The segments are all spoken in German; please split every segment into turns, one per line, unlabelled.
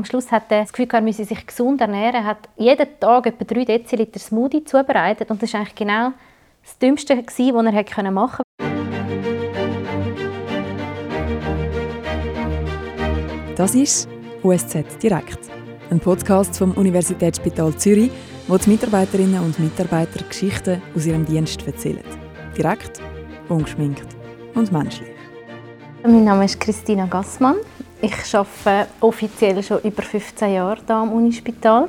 Am Schluss hat er das Gefühl, er müsse sich gesund ernähren. Er hat jeden Tag etwa 3 Deziliter Smoothie zubereitet und das war eigentlich genau das Dümmste, was er hätte machen konnte.
Das ist USZ Direkt, ein Podcast vom Universitätsspital Zürich, wo die Mitarbeiterinnen und Mitarbeiter Geschichten aus ihrem Dienst erzählen. Direkt, ungeschminkt und menschlich.
Mein Name ist Christina Gassmann. Ich arbeite offiziell schon über 15 Jahre hier am Unispital.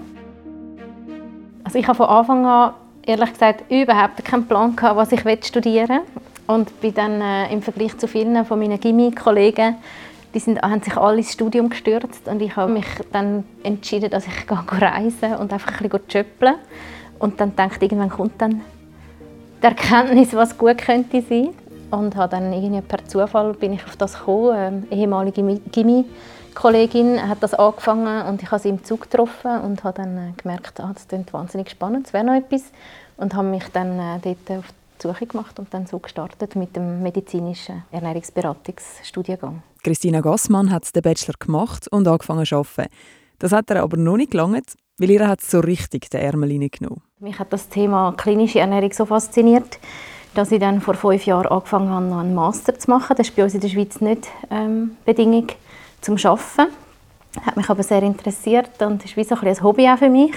Also ich habe von Anfang an ehrlich gesagt überhaupt keinen Plan gehabt, was ich studieren will. und bin dann äh, im Vergleich zu vielen von meinen Gimmi-Kollegen die sind, haben sich alle ins Studium gestürzt und ich habe mich dann entschieden, dass ich gehe reisen und einfach ein bisschen jobben. Und dann ich, irgendwann kommt dann die Erkenntnis, was gut könnte sein. Und habe dann irgendwie per Zufall bin ich auf das gekommen. Ähm, ehemalige Gimmi-Kollegin hat das angefangen und ich habe sie im Zug getroffen und habe dann äh, gemerkt, ah, das klingt wahnsinnig spannend, es wäre noch etwas. Und habe mich dann äh, dort auf die Suche gemacht und dann so gestartet mit dem medizinischen Ernährungsberatungsstudiengang.
Christina Gassmann hat den Bachelor gemacht und angefangen zu arbeiten. Das hat er aber noch nicht gelangt, weil ihr hat so richtig den Ärmel reingenommen.
Mich hat das Thema klinische Ernährung so fasziniert, dass ich dann vor fünf Jahren angefangen habe, noch einen Master zu machen. Das ist bei uns in der Schweiz nicht ähm, Bedingung zum Arbeiten. Hat mich aber sehr interessiert und ist wie so ein, ein Hobby auch für mich.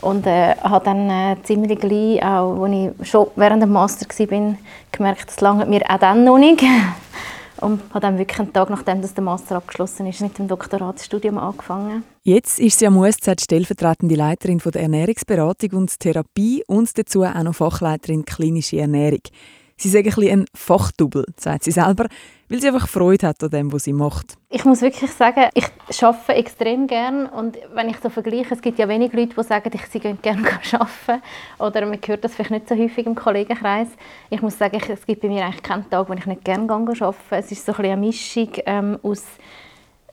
Und äh, habe dann äh, ziemlich gleich, auch als ich schon während dem Master war, gemerkt, es lange mir auch dann noch nicht. Und habe dann wirklich einen Tag, nachdem das der Master abgeschlossen ist, mit dem Doktoratsstudium angefangen.
Jetzt ist sie am USZ stellvertretende Leiterin der Ernährungsberatung und Therapie und dazu auch noch Fachleiterin klinische Ernährung. Sie ist ein, ein Fachdouble, sagt sie selber, weil sie einfach Freude hat an dem, was sie macht.
Ich muss wirklich sagen, ich arbeite extrem gern und wenn ich so vergleiche, es gibt ja wenig Leute, die sagen, ich sie gerne arbeiten oder man hört das vielleicht nicht so häufig im Kollegenkreis. Ich muss sagen, es gibt bei mir eigentlich keinen Tag, wo ich nicht gerne arbeite. Es ist so ein eine Mischung ähm, aus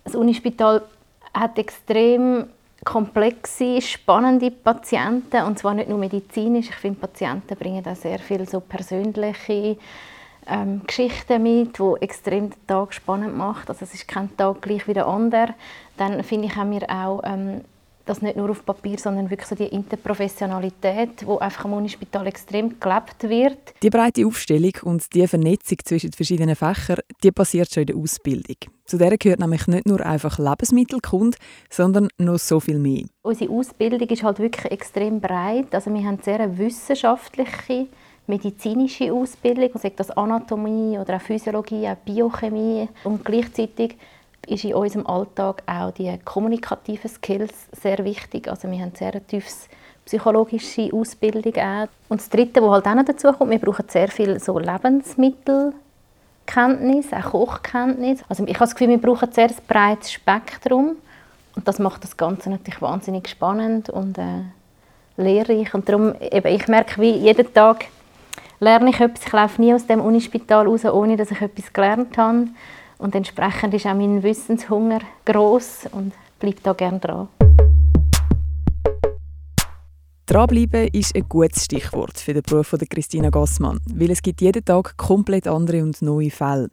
das Unispital hat extrem komplexe, spannende Patienten und zwar nicht nur medizinisch. Ich finde, Patienten bringen auch sehr viel so persönliche ähm, Geschichten mit, die extrem den Tag spannend macht. Also es ist kein Tag gleich wie der andere. Dann finde ich, haben wir auch ähm, das nicht nur auf Papier, sondern wirklich so die Interprofessionalität, wo einfach am Unispital extrem gelebt wird.
Die breite Aufstellung und die Vernetzung zwischen den verschiedenen Fächern, die passiert schon in der Ausbildung. Zu der gehört nämlich nicht nur einfach Lebensmittelkunde, sondern noch so viel mehr.
Unsere Ausbildung ist halt wirklich extrem breit. Also wir haben sehr eine wissenschaftliche medizinische Ausbildung, sei das Anatomie oder auch Physiologie, auch Biochemie und gleichzeitig ist in unserem Alltag auch die kommunikativen Skills sehr wichtig. Also wir haben sehr tiefes psychologische Ausbildung auch. Und das Dritte, was halt auch noch dazu kommt, wir brauchen sehr viel so Lebensmittelkenntnis, auch Kochkenntnis. Also ich habe das Gefühl, wir brauchen sehr ein breites Spektrum und das macht das Ganze natürlich wahnsinnig spannend und äh, lehrreich. Und darum, eben, ich merke, wie jeden Tag lerne ich etwas. Ich laufe nie aus dem Unispital raus, ohne dass ich etwas gelernt habe. Und entsprechend ist auch mein Wissenshunger groß und bleibt da gerne dran.
Dranbleiben ist ein gutes Stichwort für den Beruf von Christina Gassmann, weil es gibt jeden Tag komplett andere und neue Fälle.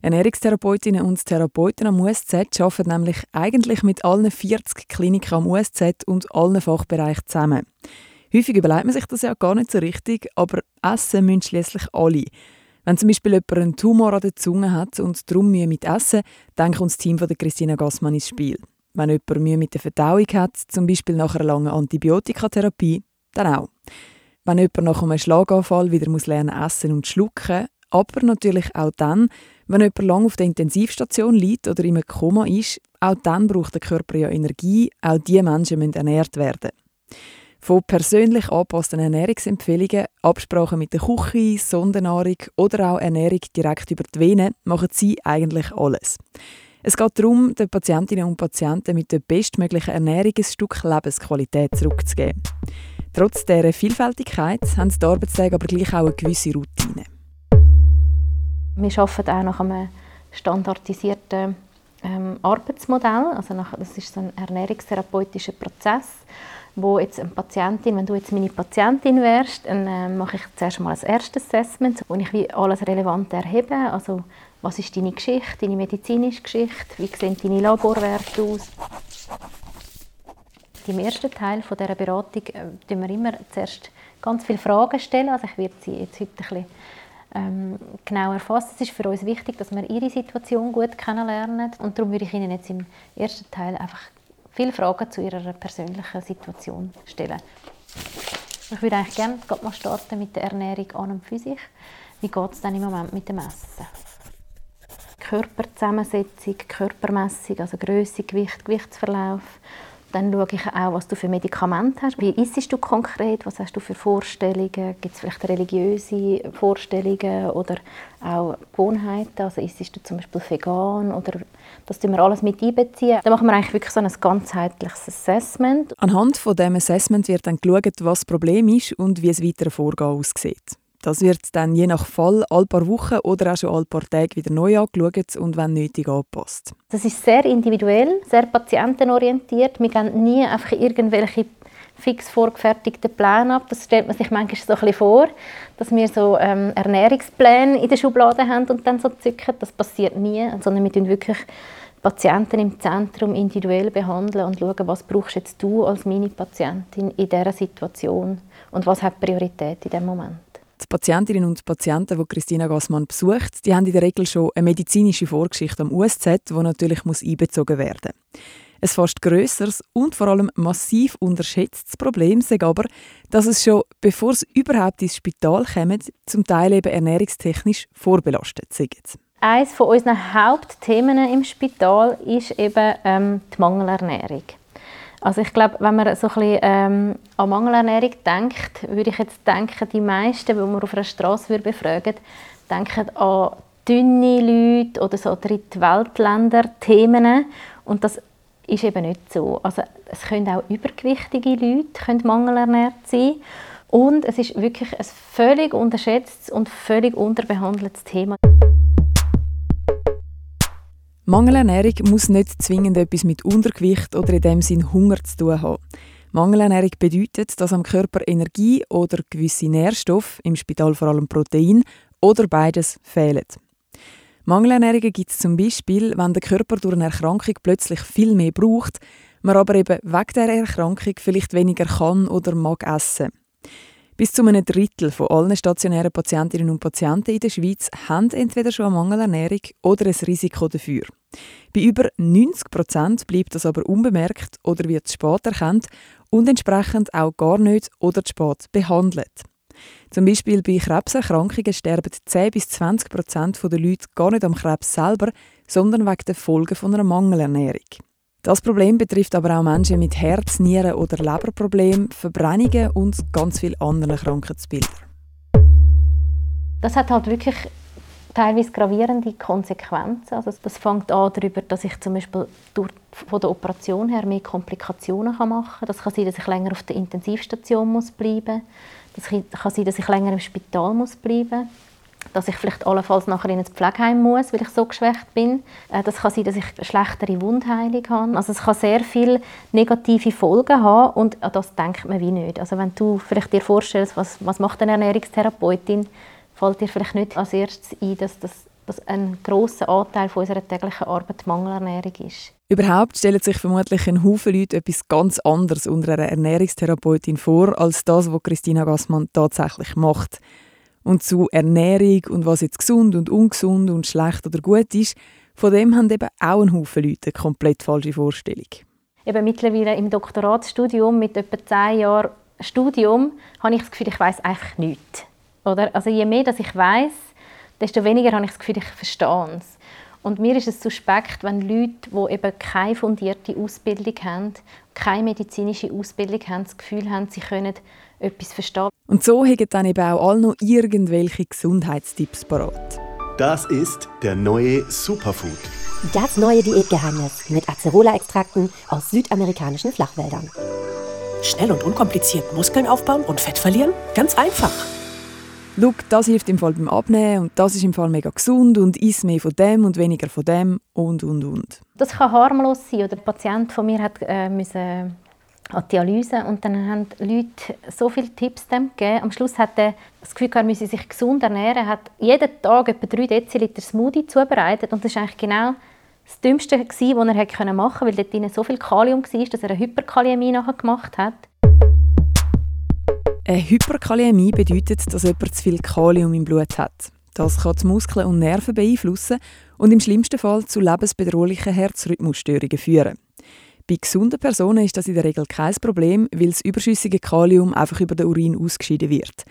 Ernährungstherapeutinnen und Therapeuten am USZ arbeiten nämlich eigentlich mit allen 40 Kliniken am USZ und allen Fachbereichen zusammen. Häufig überlegt man sich das ja gar nicht so richtig, aber essen müssen schließlich alle. Wenn zum Beispiel jemand einen Tumor an der Zunge hat und darum Mühe mit Essen, dann kommt das Team von Christina Gassmann ins Spiel. Wenn jemand Mühe mit der Verdauung hat, zum Beispiel nach einer langen Antibiotikatherapie, dann auch. Wenn jemand nach einem Schlaganfall wieder muss lernen essen und schlucken, aber natürlich auch dann, wenn jemand lange auf der Intensivstation liegt oder im Koma ist, auch dann braucht der Körper ja Energie, auch diese Menschen müssen ernährt werden. Von persönlich angepassten Ernährungsempfehlungen, Absprachen mit der Küche, Sondernahrung oder auch Ernährung direkt über die Venen machen sie eigentlich alles. Es geht darum, den Patientinnen und Patienten mit der bestmöglichen Ernährung ein Stück Lebensqualität zurückzugeben. Trotz dieser Vielfältigkeit haben die Arbeitstage aber gleich auch eine gewisse Routine.
Wir arbeiten auch nach einem standardisierten ähm, Arbeitsmodell. Also nach, das ist so ein ernährungstherapeutischer Prozess wo jetzt eine Patientin, wenn du jetzt meine Patientin wärst, dann äh, mache ich zuerst mal ein erstes Assessment, wo ich wie alles relevant erhebe, also was ist deine Geschichte, deine medizinische Geschichte, wie sehen deine Laborwerte aus, im ersten Teil von dieser Beratung äh, wir immer zuerst ganz viele Fragen stellen. Also ich werde sie jetzt heute ein bisschen ähm, genau erfassen. Es ist für uns wichtig, dass wir ihre Situation gut kennenlernen und darum würde ich Ihnen jetzt im ersten Teil einfach viele Fragen zu Ihrer persönlichen Situation stellen. Ich würde eigentlich gerne mal starten mit der Ernährung an und für sich. Wie geht es dann im Moment mit dem Essen? Körperzusammensetzung, Körpermessung, also Größe, Gewicht, Gewichtsverlauf. Dann schaue ich auch, was du für Medikamente hast. Wie isst du konkret? Was hast du für Vorstellungen? Gibt es vielleicht religiöse Vorstellungen oder auch Gewohnheiten? Also isst du zum Beispiel vegan oder das tun wir alles mit einbeziehen. Da machen wir eigentlich wirklich so ein ganzheitliches Assessment.
Anhand von dem Assessment wird dann geschaut, was das Problem ist und wie es weitere Vorgehen aussieht. Das wird dann je nach Fall alle paar Wochen oder auch schon alle paar Tage wieder neu angeschaut und wenn nötig angepasst.
Das ist sehr individuell, sehr patientenorientiert. Wir gehen nie einfach irgendwelche fix vorgefertigten Pläne ab. Das stellt man sich manchmal so ein bisschen vor, dass wir so ähm, Ernährungspläne in der Schublade haben und dann so zücken. Das passiert nie, sondern wir tun wirklich Patienten im Zentrum individuell behandeln und schauen, was brauchst jetzt du als meine Patientin in dieser Situation und was hat Priorität in diesem Moment.
Die Patientinnen und Patienten, die Christina Gassmann besucht, die haben in der Regel schon eine medizinische Vorgeschichte am USZ, die natürlich muss einbezogen werden muss. Ein fast grösseres und vor allem massiv unterschätztes Problem ist aber, dass es schon, bevor es überhaupt ins Spital kommt, zum Teil eben ernährungstechnisch vorbelastet sind.
Eines unserer Hauptthemen im Spital ist eben ähm, die Mangelernährung. Also ich glaube, wenn man so ein bisschen ähm, an Mangelernährung denkt, würde ich jetzt denken, die meisten, die man auf einer Straße befragen denken an dünne Leute oder so Drittweltländer-Themen. Und das ist eben nicht so. Also es können auch übergewichtige Leute können mangelernährt sein. Und es ist wirklich ein völlig unterschätztes und völlig unterbehandeltes Thema.
Mangelernährung muss nicht zwingend etwas mit Untergewicht oder in dem Sinn Hunger zu tun haben. Mangelernährung bedeutet, dass am Körper Energie oder gewisse Nährstoffe, im Spital vor allem Protein, oder beides fehlen. Mangelernährungen gibt es zum Beispiel, wenn der Körper durch eine Erkrankung plötzlich viel mehr braucht, man aber eben wegen der Erkrankung vielleicht weniger kann oder mag essen. Bis zu einem Drittel von allen stationären Patientinnen und Patienten in der Schweiz haben entweder schon eine Mangelernährung oder ein Risiko dafür. Bei über 90 Prozent bleibt das aber unbemerkt oder wird spät erkannt und entsprechend auch gar nicht oder spät behandelt. Zum Beispiel bei Krebserkrankungen sterben 10 bis 20 Prozent der Leute gar nicht am Krebs selber, sondern wegen der Folgen einer Mangelernährung. Das Problem betrifft aber auch Menschen mit Herz-, Nieren- oder Leberproblemen, Verbrennungen und ganz viele andere Krankheitsbilder.
Das hat halt wirklich teilweise gravierende Konsequenzen. Also das fängt an darüber, dass ich zum Beispiel durch, von der Operation her mehr Komplikationen machen kann. Das kann sein, dass ich länger auf der Intensivstation muss bleiben muss. Das kann sein, dass ich länger im Spital muss bleiben muss dass ich vielleicht allenfalls nachher in ein Pflegeheim muss, weil ich so geschwächt bin. Äh, das kann sein, dass ich eine schlechtere Wundheilung habe. Also es kann sehr viele negative Folgen haben und an das denkt man wie nicht. Also wenn du vielleicht dir vorstellst, was, was macht eine Ernährungstherapeutin, fällt dir vielleicht nicht als erstes ein, dass das dass ein grosser Anteil von unserer täglichen Arbeit Mangelernährung ist.
Überhaupt stellen sich vermutlich ein Haufen Leute etwas ganz anderes unter einer Ernährungstherapeutin vor, als das, was Christina Gassmann tatsächlich macht. Und zu Ernährung und was jetzt gesund und ungesund und schlecht oder gut ist, von dem haben eben auch ein Haufen Leute eine komplett falsche Vorstellung.
Eben mittlerweile im Doktoratsstudium mit etwa zehn Jahren Studium habe ich das Gefühl, ich weiß einfach nichts. Oder? Also je mehr dass ich weiß, desto weniger habe ich das Gefühl, ich verstehe es. Und mir ist es suspekt, wenn Leute, die eben keine fundierte Ausbildung haben, keine medizinische Ausbildung haben, das Gefühl haben, sie können etwas verstehen.
Und so haben dann eben auch alle noch irgendwelche Gesundheitstipps parat.
Das ist der neue Superfood.
Das neue Diätgeheimnis mit Acerola-Extrakten aus südamerikanischen Flachwäldern.
Schnell und unkompliziert Muskeln aufbauen und Fett verlieren? Ganz einfach.
Schau, das hilft im Fall beim Abnehmen und das ist im Fall mega gesund und isst mehr von dem und weniger von dem und und und.
Das kann harmlos sein. Oder ein Patient von mir hat äh, müssen an die Dialyse und dann haben die Leute so viele Tipps dem gegeben. Am Schluss hat er das Gefühl, er müsse sich gesund ernähren. Er hat jeden Tag etwa 3 Deziliter Smoothie zubereitet und das ist eigentlich genau das Dümmste, was er machen konnte, weil dort drin so viel Kalium war, dass er eine Hyperkaliämie nachher gemacht hat.
Eine Hyperkaliämie bedeutet, dass jemand zu viel Kalium im Blut hat. Das kann die Muskeln und Nerven beeinflussen und im schlimmsten Fall zu lebensbedrohlichen Herzrhythmusstörungen führen. Bei gesunden Personen ist das in der Regel kein Problem, weil das überschüssige Kalium einfach über den Urin ausgeschieden wird.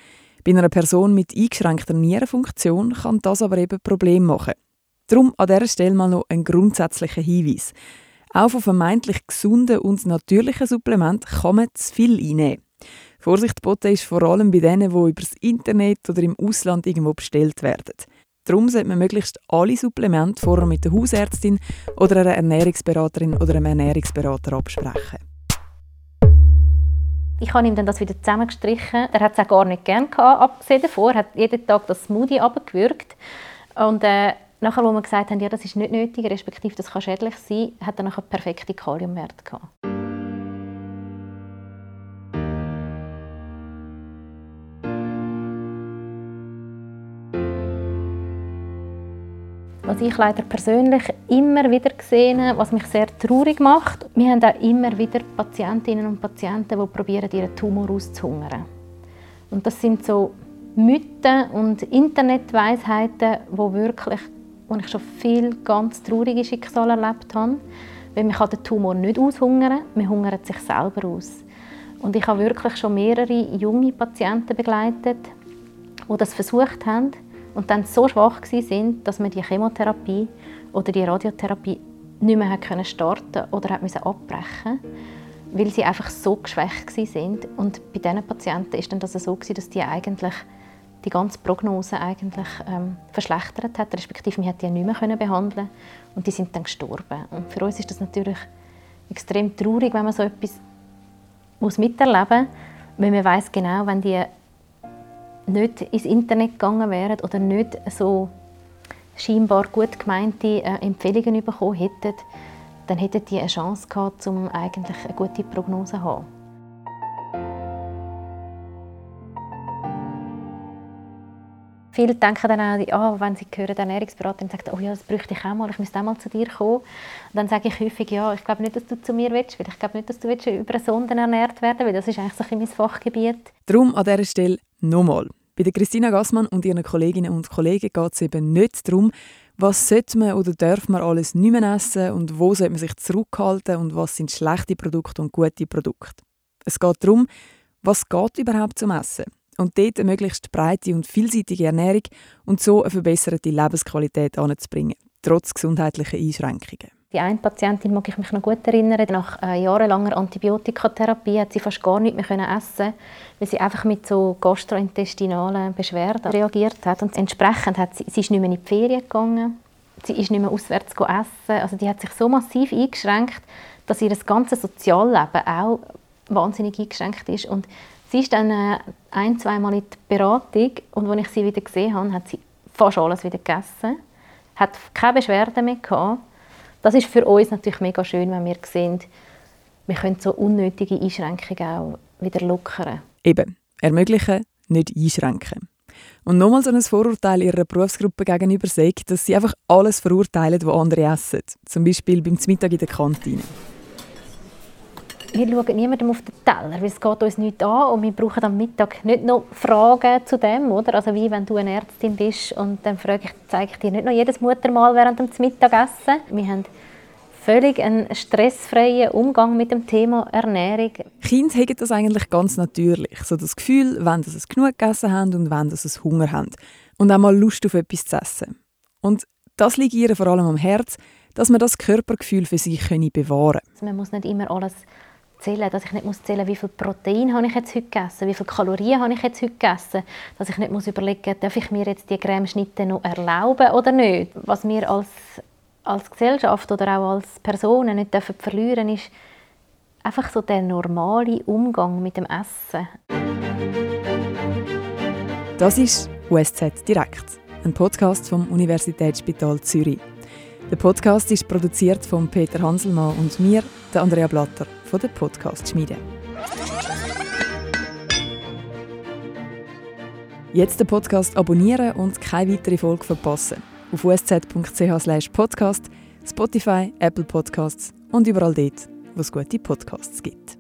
Bei einer Person mit eingeschränkter Nierenfunktion kann das aber eben Probleme machen. Darum an dieser Stelle mal noch ein grundsätzlicher Hinweis. Auch von vermeintlich gesunden und natürlichen Supplementen kann man zu viel einnehmen. Vorsicht geboten ist vor allem bei denen, die über das Internet oder im Ausland irgendwo bestellt werden. Darum sollte man möglichst alle Supplemente vorher mit der Hausärztin oder einer Ernährungsberaterin oder einem Ernährungsberater absprechen.
Ich habe ihm dann das wieder zusammengestrichen. Er hat es auch gar nicht gern gehabt, abgesehen davon. Er hat jeden Tag das Smoothie abgewürgt. Und äh, nachher, wo wir gesagt haben, ja, das ist nicht nötig, respektive das kann schädlich sein, hat er nachher perfekte Kaliumwerte gehabt. Was ich leider persönlich immer wieder gesehen was mich sehr traurig macht. Wir haben auch immer wieder Patientinnen und Patienten, die probieren, ihren Tumor auszuhungern. Und das sind so Mythen und Internetweisheiten, wo wirklich, wo ich schon viel ganz traurige Schicksale erlebt habe. Weil man kann den Tumor nicht aushungern, man hungert sich selber aus. Und ich habe wirklich schon mehrere junge Patienten begleitet, die das versucht haben und dann so schwach sind, dass man die Chemotherapie oder die Radiotherapie nicht mehr können starten oder hat müssen abbrechen weil sie einfach so geschwächt sind. Und bei diesen Patienten ist dann das so dass die eigentlich die ganze Prognose eigentlich ähm, verschlechtert hat, respektive man hat die nicht mehr können behandeln und die sind dann gestorben. Und für uns ist das natürlich extrem traurig, wenn man so etwas muss miterleben muss, weil man weiß genau, wenn die nicht ins Internet gegangen wären oder nicht so scheinbar gut gemeinte äh, Empfehlungen bekommen hätten, dann hätten die eine Chance gehabt, um eigentlich eine gute Prognose zu haben. Viele denken dann auch, oh, wenn sie hören, der Ernährungsberater sagt, oh ja, das bräuchte ich auch mal, ich müsste auch mal zu dir kommen. Und dann sage ich häufig, ja, ich glaube nicht, dass du zu mir willst, weil ich glaube nicht, dass du willst, über Sonden ernährt werden weil das ist eigentlich so ein mein Fachgebiet.
Darum an dieser Stelle nochmal. Bei der Christina Gassmann und ihren Kolleginnen und Kollegen geht es eben nicht darum, was sollte man oder darf man alles nicht mehr essen und wo sollte man sich zurückhalten und was sind schlechte Produkte und gute Produkte. Es geht darum, was geht überhaupt zum Essen und dort eine möglichst breite und vielseitige Ernährung und so eine verbesserte Lebensqualität anzubringen, trotz gesundheitlicher Einschränkungen.
Die eine Patientin mag ich mich noch gut erinnern. Nach äh, jahrelanger Antibiotikatherapie hat sie fast gar nichts mehr können essen, weil sie einfach mit so gastrointestinalen Beschwerden reagiert hat. Und entsprechend hat sie, sie ist nicht mehr in die Ferien gegangen. Sie ist nicht mehr auswärts essen. Also die hat sich so massiv eingeschränkt, dass ihr ganzes Sozialleben auch wahnsinnig eingeschränkt ist. Und sie ist dann äh, ein, zweimal in die Beratung und als ich sie wieder gesehen habe, hat sie fast alles wieder gegessen, hat keine Beschwerden mehr gehabt das ist für uns natürlich mega schön, wenn wir sehen, wir können so unnötige Einschränkungen auch wieder lockern.
Eben, ermöglichen, nicht einschränken. Und nochmal so ein Vorurteil ihrer Berufsgruppe gegenüber sagt, dass sie einfach alles verurteilen, was andere essen. Zum Beispiel beim Mittag in der Kantine
wir schauen niemandem auf den Teller, weil es geht uns nicht an und wir brauchen am Mittag nicht noch Fragen zu dem, oder? Also wie wenn du eine Ärztin bist und dann frage ich, zeige ich dir nicht noch jedes Muttermal während dem Mittagessen. Wir haben völlig einen stressfreien Umgang mit dem Thema Ernährung.
Kinder haben das eigentlich ganz natürlich. So das Gefühl, wenn sie es genug gegessen haben und wenn sie Hunger haben. Und auch mal Lust auf etwas zu essen. Und das liegt ihr vor allem am Herz, dass man das Körpergefühl für sich bewahren können.
Also man muss nicht immer alles zählen, dass ich nicht muss zählen, wie viel Protein habe ich jetzt heute gegessen, wie viele Kalorien habe ich jetzt heute gegessen, dass ich nicht muss überlegen, darf ich mir jetzt die Cremeschnitte noch erlauben oder nicht. Was wir als als Gesellschaft oder auch als Personen nicht dürfen verlieren ist einfach so der normale Umgang mit dem Essen.
Das ist USZ Direkt, ein Podcast vom Universitätsspital Zürich. Der Podcast ist produziert von Peter Hanselmann und mir, der Andrea Blatter von der Podcast Schmiede. Jetzt den Podcast abonnieren und keine weitere Folge verpassen. Auf usz.ch/podcast Spotify, Apple Podcasts und überall dort, wo es gute Podcasts gibt.